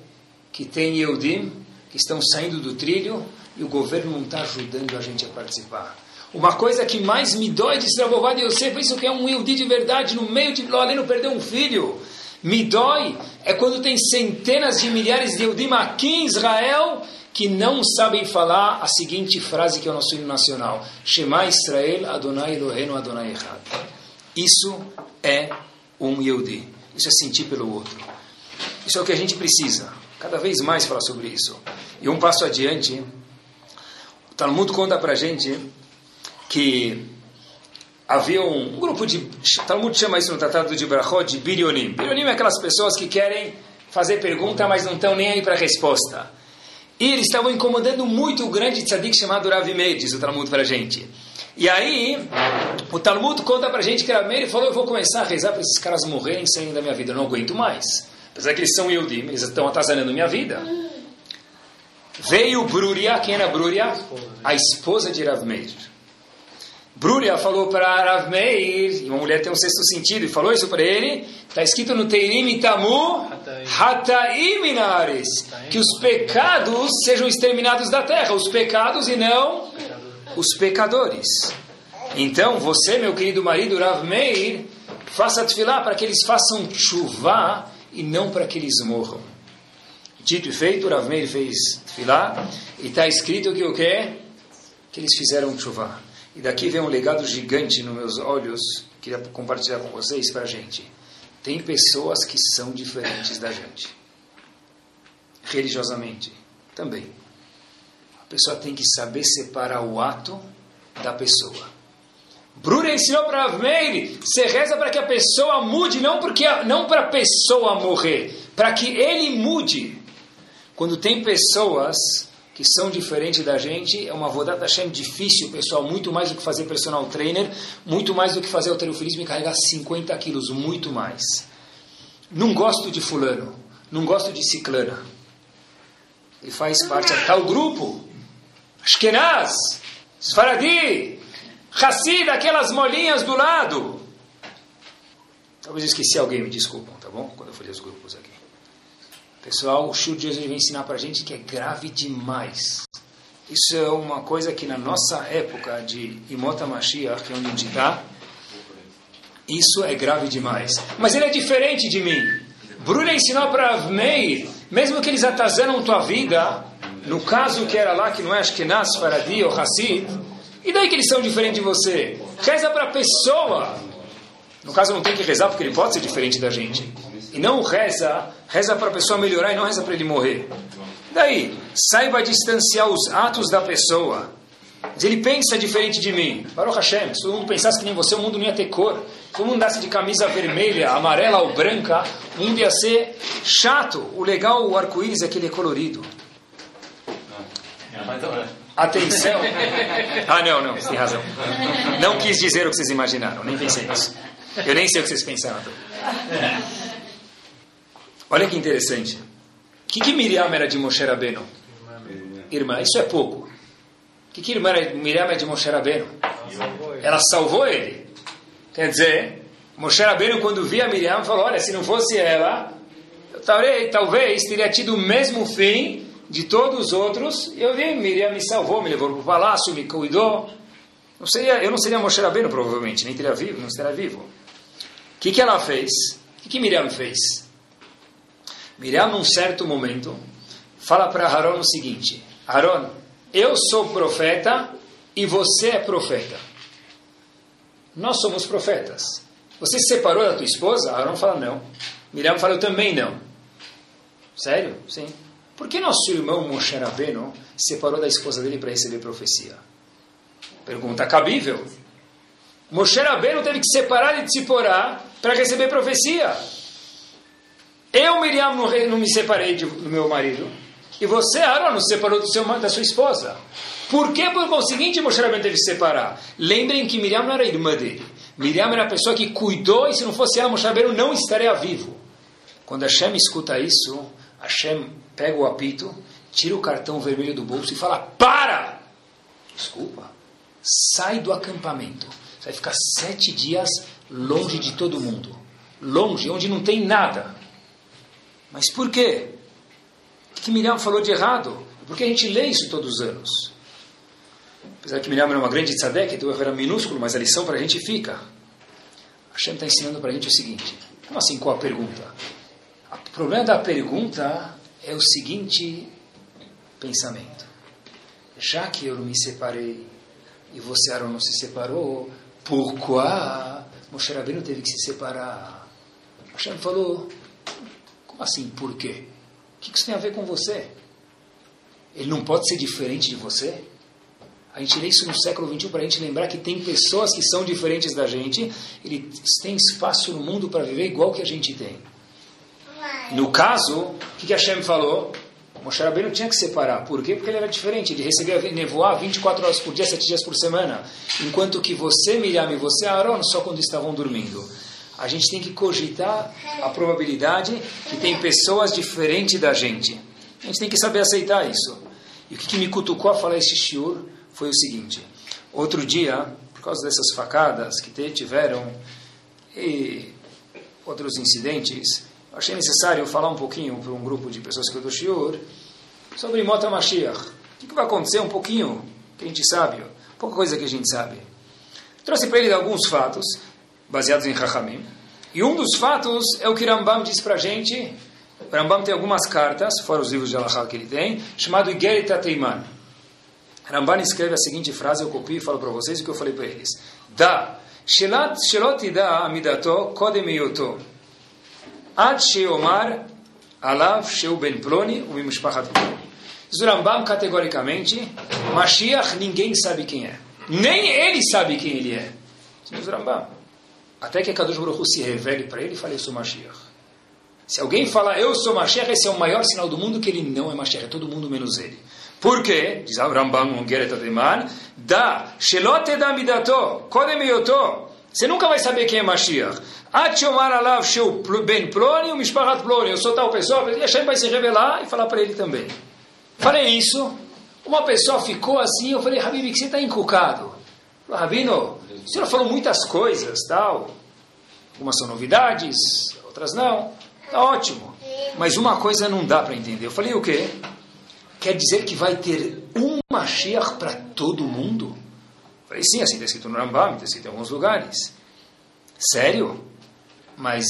que tem Eudim que estão saindo do trilho e o governo não está ajudando a gente a participar. Uma coisa que mais me dói de Stravovad e Yosef, isso que é um Yehudi de verdade, no meio de Lorena perder um filho. Me dói é quando tem centenas de milhares de Eudim aqui em Israel que não sabem falar a seguinte frase que é o nosso hino nacional: Shema Israel Adonai Eloheinu Adonai Echad. Isso é um Yehudi. Isso é sentir pelo outro. Isso é o que a gente precisa. Cada vez mais falar sobre isso. E um passo adiante, o Talmud conta para gente que havia um, grupo de. Talmud chama isso no Tratado de Brachot de Birionim. Birionim é aquelas pessoas que querem fazer pergunta, mas não estão nem aí para a resposta. E eles estavam incomodando muito o grande tzadik chamado Rav Meir, diz o Talmud para a gente. E aí, o Talmud conta para a gente que Rav Meir falou, eu vou começar a rezar para esses caras morrerem saindo da minha vida, eu não aguento mais. Apesar que eles são Yudim, eles estão atazanando minha vida. Veio Bruria, quem era Bruria? A esposa de Rav Meir. Bruria falou para Rav Meir, uma mulher tem um sexto sentido, e falou isso para ele, está escrito no Teirim Itamu, Hataim que os pecados sejam exterminados da terra, os pecados e não os pecadores. Então, você, meu querido marido Rav Meir, faça tefilá para que eles façam chuva e não para que eles morram. Dito e feito, Rav Meir fez tefilá, e está escrito que o quê? Que eles fizeram chuva. E daqui vem um legado gigante nos meus olhos, queria compartilhar com vocês para a gente. Tem pessoas que são diferentes da gente. Religiosamente, também. A pessoa tem que saber separar o ato da pessoa. Brura ensinou para Avmeir, você reza para que a pessoa mude, não, porque, não para a pessoa morrer, para que ele mude. Quando tem pessoas que são diferentes da gente, é uma Vodat Hashem difícil, pessoal, muito mais do que fazer personal trainer, muito mais do que fazer alterofilismo e carregar 50 quilos, muito mais. Não gosto de fulano, não gosto de ciclana. Ele faz parte de tal grupo. Ashkenaz, Sfaradi, Hassid, aquelas molinhas do lado. Talvez eu esqueci alguém, me desculpam, tá bom? Quando eu falei os grupos aqui. Pessoal, o Shur de hoje vai ensinar para a gente que é grave demais. Isso é uma coisa que na nossa época de Imota Mashiach, que é onde a gente está, isso é grave demais. Mas ele é diferente de mim. Bruna ensinou para Avmeir, mesmo que eles atazanam tua vida, no caso que era lá, que não é Ashkenaz, Faradi ou Hassid, e daí que eles são diferentes de você? Reza para a pessoa. No caso, não tem que rezar, porque ele pode ser diferente da gente. E não reza, reza para a pessoa melhorar e não reza para ele morrer. Daí, saiba distanciar os atos da pessoa. Mas ele pensa diferente de mim. Baruch Hashem, se todo mundo pensasse que nem você, o mundo não ia ter cor. Se todo mundo andasse de camisa vermelha, amarela ou branca, o mundo ia ser chato. O legal, o arco-íris é que ele é colorido. Atenção. Ah, não, não, você tem razão. Não quis dizer o que vocês imaginaram, nem pensei nisso. Eu nem sei o que vocês pensaram. Olha que interessante. O que, que Miriam era de Moshe Rabbeinu? Irmã, isso é pouco. O que, que irmã Miriam é de Moshe Rabbeinu? Ela salvou ele. Quer dizer, Moshe Rabbeinu, quando via Miriam, falou: Olha, se não fosse ela, talvez, talvez teria tido o mesmo fim de todos os outros. Eu vi, Miriam me salvou, me levou para o palácio, me cuidou. Não seria, eu não seria Moshe Rabbeinu, provavelmente, nem teria vivo, não estaria vivo. O que, que ela fez? O que, que Miriam fez? Miriam, num certo momento, fala para Haron o seguinte: Haron, eu sou profeta e você é profeta. Nós somos profetas. Você se separou da tua esposa? Haron fala não. Miriam fala eu também não. Sério? Sim. Por que nosso irmão Moshe Rabbeinu se separou da esposa dele para receber profecia? Pergunta cabível. Moshe Rabbeinu teve que separar de Tziporá para receber profecia. Eu, Miriam, não, não me separei de, do meu marido. E você, Aaron, não se separou do seu, da sua esposa. Por que, por conseguinte, Moshe Rabbeinu teve que se separar? Lembrem que Miriam não era irmã dele. Miriam era a pessoa que cuidou e se não fosse ela, Moshe Rabbeinu não estaria vivo. Quando Hashem escuta isso, Hashem pega o apito, tira o cartão vermelho do bolso e fala, para! Desculpa. Sai do acampamento. Você vai ficar sete dias longe de todo mundo. Longe, onde não tem nada. Mas por quê? O que Miriam falou de errado? Porque a gente lê isso todos os anos. Apesar que Miriam era uma grande tzadek, então era minúsculo, mas a lição para a gente fica. Hashem está ensinando para a gente o seguinte. Como assim, qual a pergunta? O problema da pergunta é o seguinte pensamento. Já que eu me separei e você, Aaron, não se separou, por qual Moshe Rabbeinu teve que se separar? Hashem falou, assim, por quê? O que isso tem a ver com você? Ele não pode ser diferente de você? A gente lê isso no século XXI para a gente lembrar que tem pessoas que são diferentes da gente, eles têm espaço no mundo para viver igual que a gente tem. No caso, o que, que Hashem falou? Moshe Rabbeinu tinha que separar. Por quê? Porque ele era diferente. Ele recebia nevoar 24 horas por dia, 7 dias por semana. Enquanto que você, Miriam, e você, Aaron, só quando estavam dormindo. A gente tem que cogitar a probabilidade que tem pessoas diferentes da gente. A gente tem que saber aceitar isso. E o que, me cutucou a falar esse shiur foi o seguinte. Outro dia, por causa dessas facadas que tiveram e outros incidentes, achei necessário falar um pouquinho para um grupo de pessoas que eu dou shiur sobre Mota Mashiach. O que vai acontecer um pouquinho que a gente sabe, pouca coisa que a gente sabe. Trouxe para ele alguns fatos baseados em Chachamim. E um dos fatos é o que Rambam diz para a gente. Rambam tem algumas cartas, fora os livros de Allah que ele tem, chamado Igeret Ateiman. Rambam escreve a seguinte frase, eu copio e falo para vocês o que eu falei para eles. Da, Shelot da amidato kodem yoto. Ad sheomar alav sheu ben ploni u mimishpachat ploni. Diz o Rambam categoricamente, Mashiach ninguém sabe quem é. Nem ele sabe quem ele é. Diz o Rambam. Até que a Kadosh Baruch se revele para ele e fale, eu sou Mashiach. Se alguém falar, eu sou Mashiach, esse é o maior sinal do mundo que ele não é Mashiach, é todo mundo menos ele. Por quê? Diz o Rambam, Ungeret Ademan, da, Shelote da midato, yoto. Você nunca vai saber quem é Mashiach. Atchomar alav sheu ben ploni, o mishpachat ploni. Eu sou tal pessoa, e Hashem vai se revelar e falar para ele também. Falei isso, uma pessoa ficou assim, eu falei, Habib, que você está encucado? Rabino, o senhor falou muitas coisas, tal. Algumas são novidades, outras não. Tá ótimo. Mas uma coisa não dá para entender. Eu falei, o quê? Quer dizer que vai ter um Mashiach para todo mundo? Eu falei, sim, assim está escrito no Rambam, está escrito em alguns lugares. Sério? Mas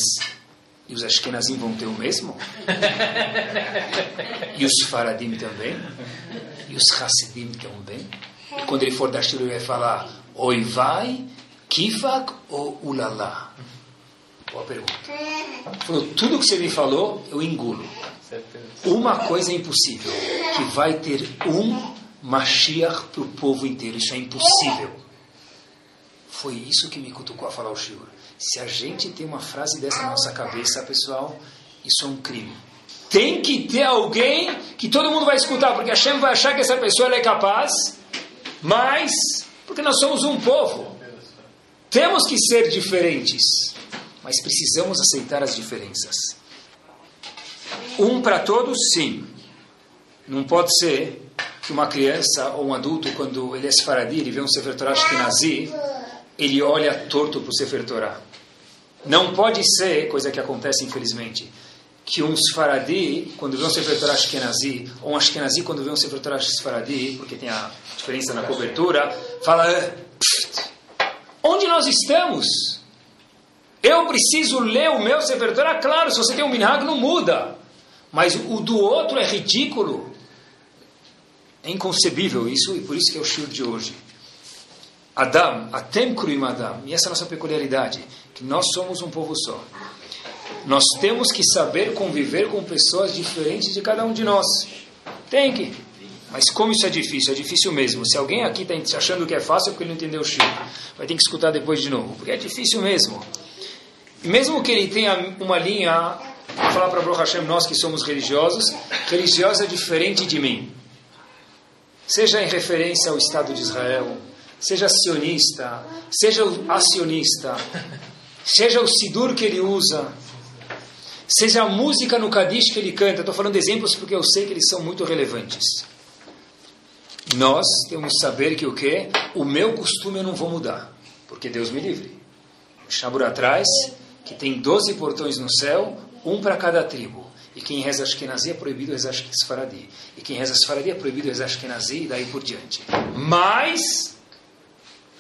e os Ashkenazim vão ter o mesmo? *laughs* e os Faradim também? E os Hassidim também? E quando ele for dar Shiru, ele vai falar Oi vai, Kifak ou Ulala? Boa pergunta. Falou, tudo que você me falou, eu engulo. Uma coisa é impossível, que vai ter um Mashiach para o povo inteiro. Isso é impossível. Foi isso que me cutucou a falar o Shiur. Se a gente tem uma frase dessa na nossa cabeça, pessoal, isso é um crime. Tem que ter alguém que todo mundo vai escutar, porque a Shem vai achar que essa pessoa é capaz, mas porque nós somos um povo. Temos que ser diferentes, mas precisamos aceitar as diferenças. Um para todos, sim. Não pode ser que uma criança ou um adulto, quando ele é sefaradi, ele vê um Sefer Torah Ashkenazi, ele olha torto para o Sefer Torah. Não pode ser, coisa que acontece infelizmente, que um Sfaradi, quando vê um Sefer Torah Ashkenazi, ou um Ashkenazi, quando vê um Sefer Torah Sfaradi, porque tem a diferença na cobertura, fala: onde nós estamos? Eu preciso ler o meu Sefer Torah, claro, se você tem um minhag, não muda. Mas o do outro é ridículo. É inconcebível isso, e por isso que é o shiur de hoje. Adam, Atem Kruim Adam, e essa é a nossa peculiaridade, que nós somos um povo só. Nós temos que saber conviver com pessoas diferentes de cada um de nós. Tem que. Mas como isso é difícil? É difícil mesmo. Se alguém aqui está achando que é fácil, é porque ele não entendeu o shiur. Vai ter que escutar depois de novo, porque é difícil mesmo. Mesmo que ele tenha uma linha, vou falar para Baruch Hashem, nós que somos religiosos, religiosa é diferente de mim. Seja em referência ao Estado de Israel, seja sionista, seja acionista, seja o sidur que ele usa, seja a música no Kadish que ele canta. Estou falando de exemplos porque eu sei que eles são muito relevantes. Nós temos que saber que o que? O meu costume eu não vou mudar, porque Deus me livre. O atrás, que tem 12 portões no céu, um para cada tribo. E quem reza Ashkenazi é proibido rezar Sfaradi. E quem reza Sfaradi é proibido rezar Ashkenazi e daí por diante. Mas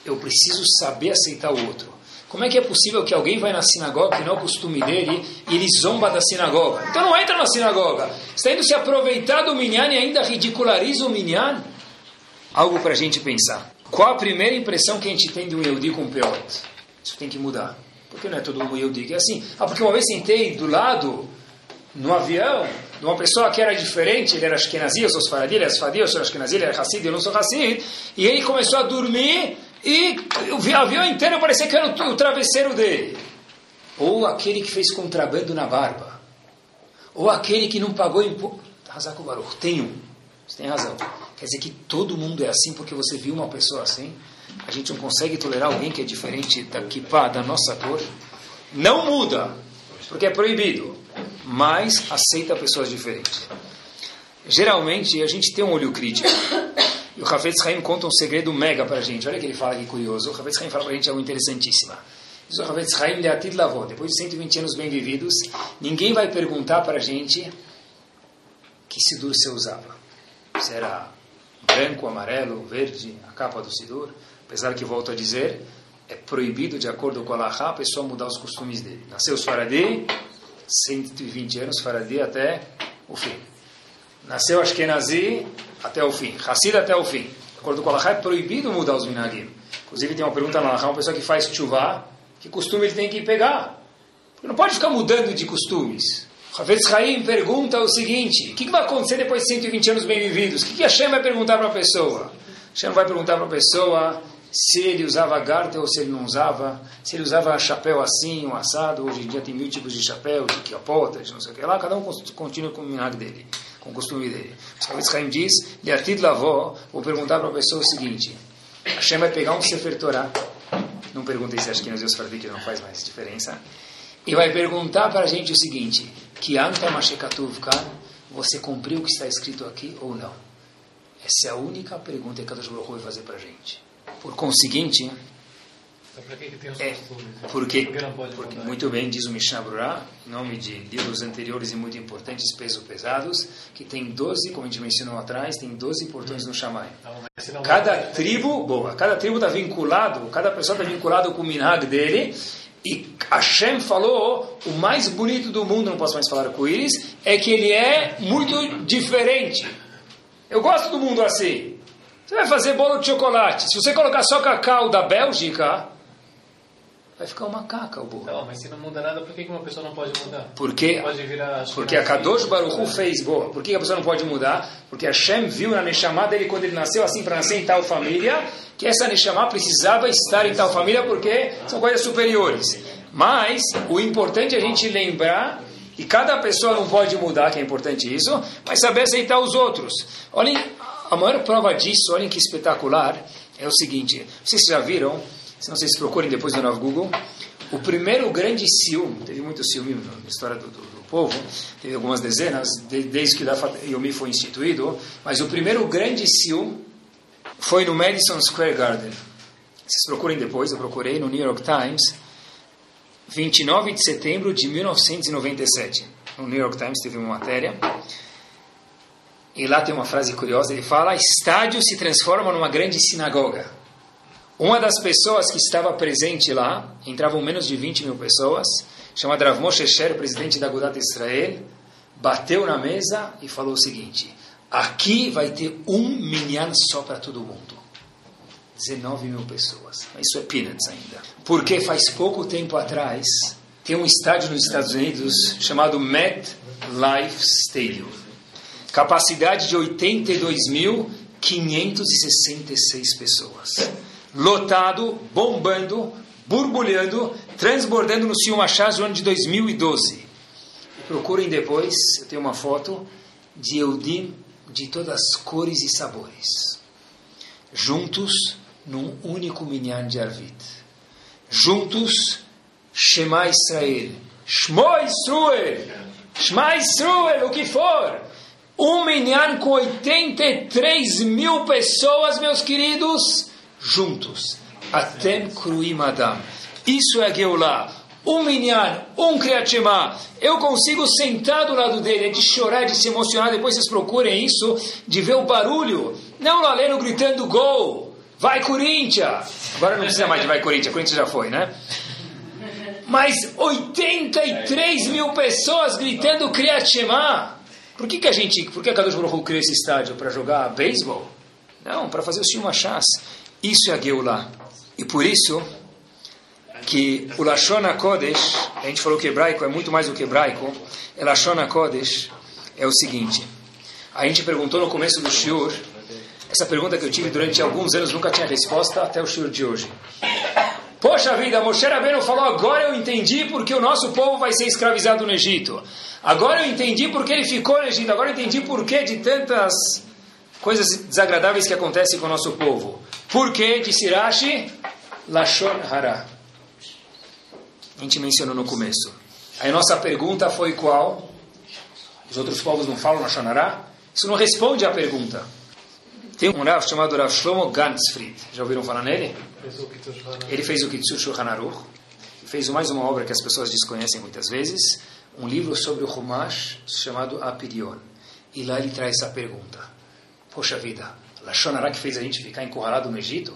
eu preciso saber aceitar o outro. Como é que é possível que alguém vai na sinagoga, que não é o costume dele, e ele zomba da sinagoga? Então não entra na sinagoga. Está indo se aproveitar do minyan e ainda ridiculariza o minyan? Algo para a gente pensar. Qual a primeira impressão que a gente tem de um Yehudi com o Peot? Isso tem que mudar. Porque não é todo mundo Yehudi que é assim. Ah, porque uma vez sentei do lado, no avião, de uma pessoa que era diferente, ele era Ashkenazi, eu sou Sfaradi, ele era Sfaradi, eu sou Ashkenazi, ele era Hassid, eu não sou Hassid, e ele começou a dormir e o avião inteiro parecia que era o, travesseiro dele. Ou aquele que fez contrabando na barba. Ou aquele que não pagou imposto. Baruch, tem um. Você tem razão. Quer dizer que todo mundo é assim porque você viu uma pessoa assim? A gente não consegue tolerar alguém que é diferente da da nossa cor? Não muda, porque é proibido. Mas aceita pessoas diferentes. Geralmente a gente tem um olho crítico. E o Hafetz Haim conta um segredo mega para a gente. Olha que ele fala aqui curioso. O Hafetz Haim fala para a gente algo interessantíssimo. Diz o Hafetz Haim Leatid Lavô. Depois de 120 anos bem vividos, ninguém vai perguntar para a gente que Sidur você usava. Se era branco, amarelo, verde, a capa do Sidur. Apesar que, volto a dizer, é proibido, de acordo com a Laha, a pessoa mudar os costumes dele. Nasceu Faradi, 120 anos Faradi até o fim. Nasceu Ashkenazi até o fim. Hassid até o fim. De acordo com a Laha, é proibido mudar os minagim. Inclusive, tem uma pergunta na Laha, uma pessoa que faz chuvá, que costume ele tem que pegar? Porque não pode ficar mudando de costumes. Havetz Haim pergunta o seguinte: o que, vai acontecer depois de 120 anos bem vividos? O que, que Hashem vai perguntar para a pessoa? Hashem vai perguntar para a pessoa se ele usava garta ou se ele não usava, se ele usava chapéu assim, um assado. Hoje em dia tem mil tipos de chapéu, de de não sei o que lá. Cada um continua com o minhag dele com o costume dele. O Havetz Haim diz, Leartid Lavó, vou perguntar para a pessoa o seguinte, Hashem vai pegar um Sefer Torah, não perguntei se acho que nos Deus que não faz mais diferença, e vai perguntar para a gente o seguinte, que anta mashekatuv kan, você cumpriu o que está escrito aqui ou não? Essa é a única pergunta que Kadosh Baruch vai fazer para a gente. Por conseguinte, os é, costumes? porque, porque muito bem diz o Mishnah Brurah, nome de livros anteriores e muito importantes, peso pesados, que tem 12, como a gente mencionou atrás, tem 12 portões no Shammai. Cada tribo, boa, cada tribo está vinculado, cada pessoa está vinculado com o minhag dele. E Hashem falou, o mais bonito do mundo, não posso mais falar com eles, é que ele é muito diferente. Eu gosto do mundo assim. Você vai fazer bolo de chocolate. Se você colocar só cacau da Bélgica, vai ficar uma caca o bolo. Não, mas se não muda nada, por que, uma pessoa não pode mudar? Por quê? Pode virar Porque a Kadosh Baruch Hu fez boa. Por que a pessoa não pode mudar? Porque Hashem viu na Neshama dele quando ele nasceu assim para nascer em tal família, que essa Neshama precisava estar em tal família porque são coisas superiores. Mas o importante é a gente lembrar que cada pessoa não pode mudar, que é importante isso, mas saber aceitar os outros. Olhem, a maior prova disso, olhem que espetacular, é o seguinte, vocês já viram, se não vocês procurem depois no Google, o primeiro grande ciúme, teve muito ciúme na história do, do, do povo, teve algumas dezenas, de, desde que o Dafat Yomi foi instituído, mas o primeiro grande ciúme foi no Madison Square Garden. Vocês procurem depois, eu procurei no New York Times, 29 de setembro de 1997. No New York Times teve uma matéria, e lá tem uma frase curiosa, ele fala, estádio se transforma numa grande sinagoga. Uma das pessoas que estava presente lá, entravam menos de 20 mil pessoas, chamada Rav Moshe Sher, presidente da Agudat Israel, bateu na mesa e falou o seguinte, aqui vai ter um minyan só para todo mundo. 19 mil pessoas. Isso é peanuts ainda. Porque faz pouco tempo atrás, tem um estádio nos Estados Unidos chamado MetLife Stadium. Capacidade de 82.566 pessoas. Lotado, bombando, borbulhando, transbordando no Sion Machaz no ano de 2012. Procurem depois, eu tenho uma foto de Eudim de todas as cores e sabores. Juntos num único minyan de Arvit. Juntos, Shema Israel. Shmo Israel. Shema Israel, o que for. Um minyan com 83 mil pessoas, meus queridos, juntos. Atem Kruim Adam. Isso é Geulah. Um minyan, um Kriyat Shema. Eu consigo sentar do lado dele, é de chorar, de se emocionar. Depois vocês procurem isso, de ver o barulho. Não o Laleno gritando gol. Vai Corinthians! Agora não precisa mais de vai Corinthians, Corinthians já foi, né? Mas 83 mil pessoas gritando Kriyat Shema. Por que, que a gente, por que a Kadosh Baruch criou esse estádio? Para jogar beisebol? Não, para fazer o Shim Machás. Isso é a Geulah. E por isso que o Lashon HaKodesh, a gente falou que hebraico é muito mais do que hebraico, é Lashon HaKodesh é o seguinte. A gente perguntou no começo do Shiur, essa pergunta que eu tive durante alguns anos, nunca tinha resposta até o Shiur de hoje. Poxa vida, Moshe Rabbeinu falou, agora eu entendi porque o nosso povo vai ser escravizado no Egito. Agora eu entendi porque ele ficou no Egito. Agora eu entendi por que de tantas coisas desagradáveis que acontecem com o nosso povo. Por que, disse Rashi, Lashon Hara. A gente mencionou no começo. Aí a nossa pergunta foi qual? Os outros povos não falam Lashon Hara? Isso não responde à pergunta. Tem um Rav chamado Rav Shlomo Ganzfried. Já ouviram falar nele? Ele fez o Kitsur Shulchan Aruch. Fez mais uma obra que as pessoas desconhecem muitas vezes. Um livro sobre o Humash chamado Apirion. E lá ele traz essa pergunta. Poxa vida, Lashon Hara que fez a gente ficar encurralado no Egito?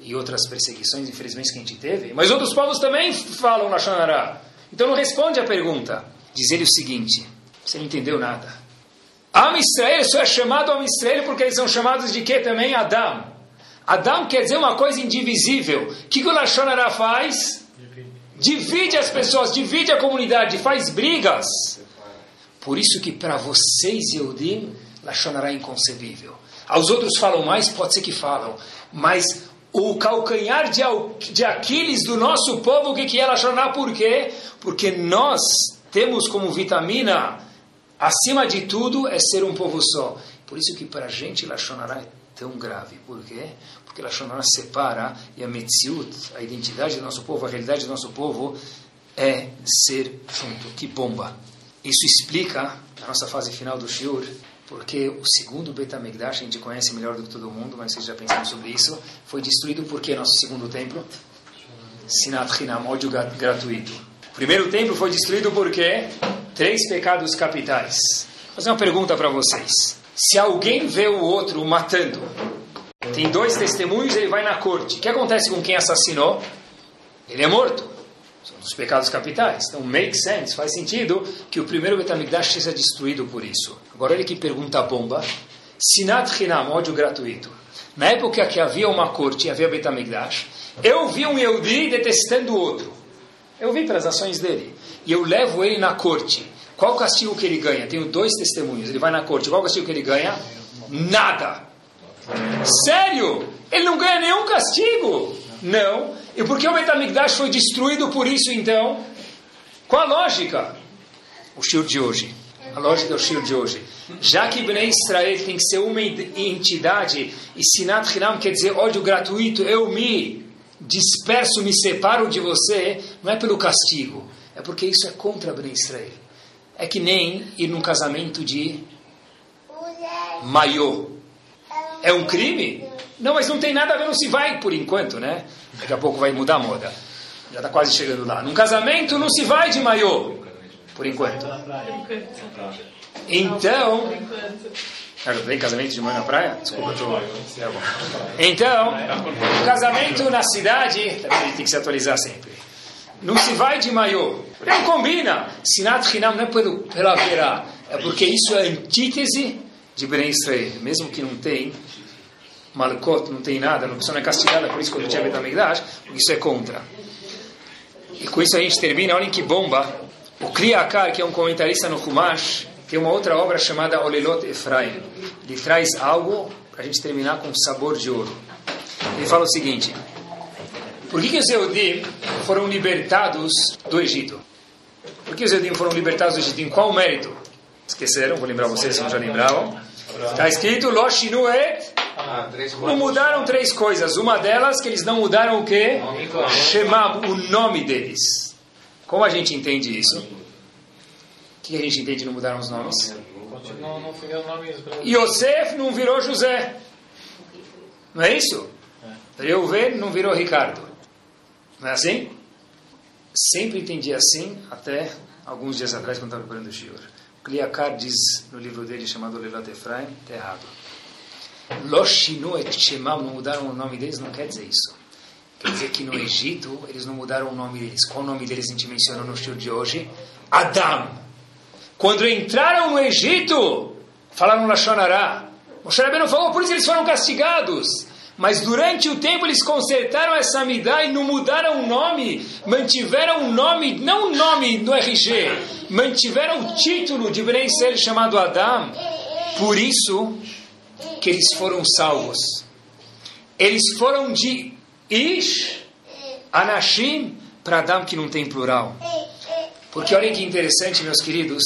E outras perseguições, infelizmente, que a gente teve? Mas outros povos também falam Lashon Hara. Então não responde a pergunta. Diz ele o seguinte. Você não entendeu nada. Am Israel só é chamado Am Israel porque eles são chamados de quê também? Adam. Adam quer dizer uma coisa indivisível. O que, o Lashon Hara faz? Divide as pessoas, divide a comunidade, faz brigas. Por isso que para vocês, Yehudim, Lashon Hara é inconcebível. Aos outros falam mais, pode ser que falam. Mas o calcanhar de, de Aquiles do nosso povo, o que, que é Lashon Hara? Por quê? Porque nós temos como vitamina, acima de tudo, é ser um povo só. Por isso que para a gente Lashon Hara é tão grave. Por quê? Porque Lashon Hara separa e a Metziut, a identidade do nosso povo, a realidade do nosso povo, é ser junto. Que bomba! Isso explica, na nossa fase final do Shiur, porque o segundo Betamigdash, a gente conhece melhor do que todo mundo, mas vocês já pensaram sobre isso, foi destruído por que nosso segundo templo? Sinat Hinam, ódio gratuito. O primeiro templo foi destruído por quê? Três pecados capitais. Vou fazer uma pergunta para vocês. Se alguém vê o outro matando, tem dois testemunhos, ele vai na corte. O que acontece com quem assassinou? Ele é morto. São os pecados capitais. Então, make sense, faz sentido que o primeiro Betamigdash seja destruído por isso. Agora ele que pergunta a bomba. Sinat Hinam, ódio gratuito. Na época que havia uma corte, havia Betamigdash, eu vi um Yehudi detestando o outro. Eu vi pelas ações dele. E eu levo ele na corte. Qual castigo que ele ganha? Tenho dois testemunhos. Ele vai na corte. Qual castigo que ele ganha? Nada. Sério? Ele não ganha nenhum castigo? Não. E por que o Betamigdash foi destruído por isso então? Qual a lógica? O Shir de hoje. A lógica do Shir de hoje. Já que Bnei Israel tem que ser uma entidade, e Sinat Hinam quer dizer ódio gratuito, eu me disperso, me separo de você, não é pelo castigo, é porque isso é contra Bnei Israel. É que nem ir num casamento de maiô. É um crime? Não, mas não tem nada a ver, não se vai por enquanto, né? Daqui a pouco vai mudar a moda. Já está quase chegando lá. Num casamento não se vai de maiô, por enquanto. Então. Cara, tem casamento de maiô na praia? Desculpa, eu tô... Então, o casamento na cidade, também tem que se atualizar sempre. Não se vai de maiô. Não combina. Sinat Hinam não é pela verá. É porque isso é antítese de Ben Israel. Mesmo que não tem Malkot, não tem nada, a pessoa não é castigada por isso quando tinha Betamigdash, isso é contra. E com isso a gente termina, olhem que bomba. O Kriakar, que é um comentarista no Humash, tem uma outra obra chamada Olelot Efraim. Ele traz algo para a gente terminar com sabor de ouro. Ele fala o seguinte: Por que, que os Eudim foram libertados do Egito? Por que os Eudim foram libertados do Egito? Em qual mérito? Esqueceram? Vou lembrar vocês se não já lembravam. Está escrito Loshinu não mudaram três coisas. Uma delas que eles não mudaram o quê? Shemam, o nome deles. Como a gente entende isso? O que a gente entende não mudaram os nomes? Yosef não virou José. Não é isso? Reuven não virou Ricardo. Não é assim? Sempre entendi assim, até alguns dias atrás, quando estava preparando o Shiur. Kliakar diz no livro dele chamado Levat Efraim, está errado. Loshinu et Shemam, não mudaram o nome deles, não quer dizer isso. Quer dizer que no Egito eles não mudaram o nome deles. Qual o nome deles a gente mencionou no estilo de hoje? Adam. Quando entraram no Egito, falaram Lashonará. Moshe não falou, por isso eles foram castigados. Mas durante o tempo eles consertaram essa amidá e não mudaram o nome, mantiveram o nome, não o nome do RG, mantiveram o título de Bnei chamado Adam. Por isso, que eles foram salvos. Eles foram de Ish, Anashim, para Adam, que não tem plural. Porque olhem que interessante, meus queridos,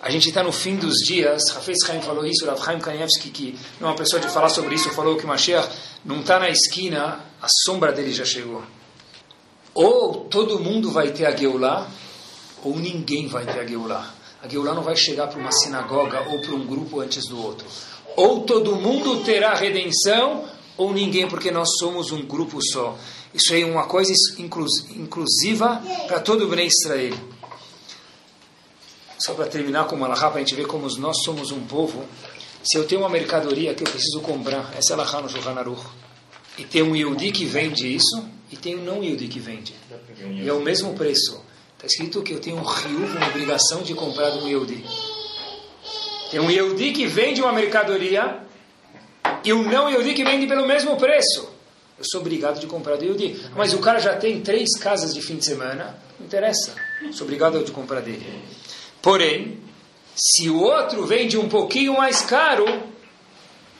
a gente está no fim dos dias, Rafez Chaim falou isso, Rav Chaim Kanievski, que não é uma pessoa de falar sobre isso, falou que Mashiach não está na esquina, a sombra dele já chegou. Ou todo mundo vai ter a Geulah, ou ninguém vai ter a Geulah. A Geulah não vai chegar para uma sinagoga ou para um grupo antes do outro. Ou todo mundo terá redenção, ou ninguém, porque nós somos um grupo só. Isso é uma coisa inclusiva para todo o Bnei Israel. Só para terminar com uma lahá, para a gente ver como nós somos um povo. Se eu tenho uma mercadoria que eu preciso comprar, essa é no Shulchan. E tem um Yehudi que vende isso, e tem um não Yehudi que vende. E é o mesmo preço. Está escrito que eu tenho um rio, uma obrigação de comprar do Yehudi. Tem um Yehudi que vende uma mercadoria e um não Yehudi que vende pelo mesmo preço. Eu sou obrigado de comprar do Yehudi. Mas o cara já tem três casas de fim de semana, não interessa. Sou obrigado de comprar dele. Porém, se o outro vende um pouquinho mais caro,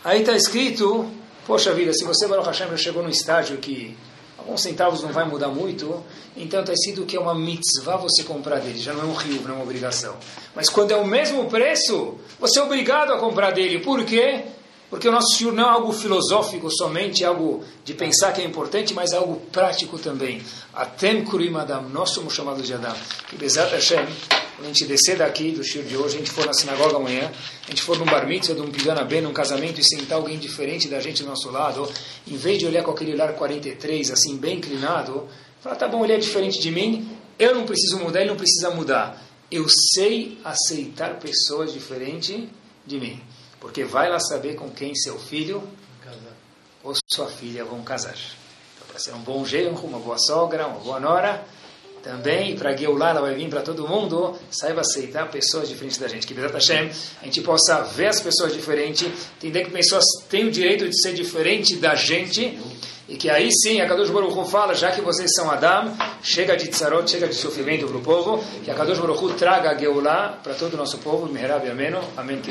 aí está escrito, poxa vida, se você, Baruch Hashem, já chegou no estágio que alguns centavos não vai mudar muito, então está escrito que é uma mitzvah você comprar dele, já não é um rio, não é uma obrigação. Mas quando é o mesmo preço, você é obrigado a comprar dele. Por quê? Porque o nosso Senhor não é algo filosófico somente, algo de pensar que é importante, mas é algo prático também. Atem Kurim Adam, nós somos chamados de Adam. Que Bezat Hashem, quando a gente descer daqui do Shir de hoje, a gente for na sinagoga amanhã, a gente for num bar mitzvah, de um pigana bem, num casamento e sentar alguém diferente da gente do nosso lado, em vez de olhar com aquele olhar 43, assim, bem inclinado, falar, tá bom, ele é diferente de mim, eu não preciso mudar, ele não precisa mudar. Eu sei aceitar pessoas diferentes de mim. Porque vai lá saber com quem seu filho ou sua filha vão casar. Então, para ser um bom genro, uma boa sogra, uma boa nora, também, para Geulah, ela vai vir para todo mundo, saiba aceitar pessoas diferentes da gente. Que Bezat Hashem, a gente possa ver as pessoas diferentes, entender que pessoas têm o direito de ser diferente da gente, e que aí sim, a Kadosh Baruch Hu fala, já que vocês são Adam, chega de tzarot, chega de sofrimento para o povo, que a Kadosh Baruch Hu traga a Geulah para todo o nosso povo, Meherab Ameno, Amém, que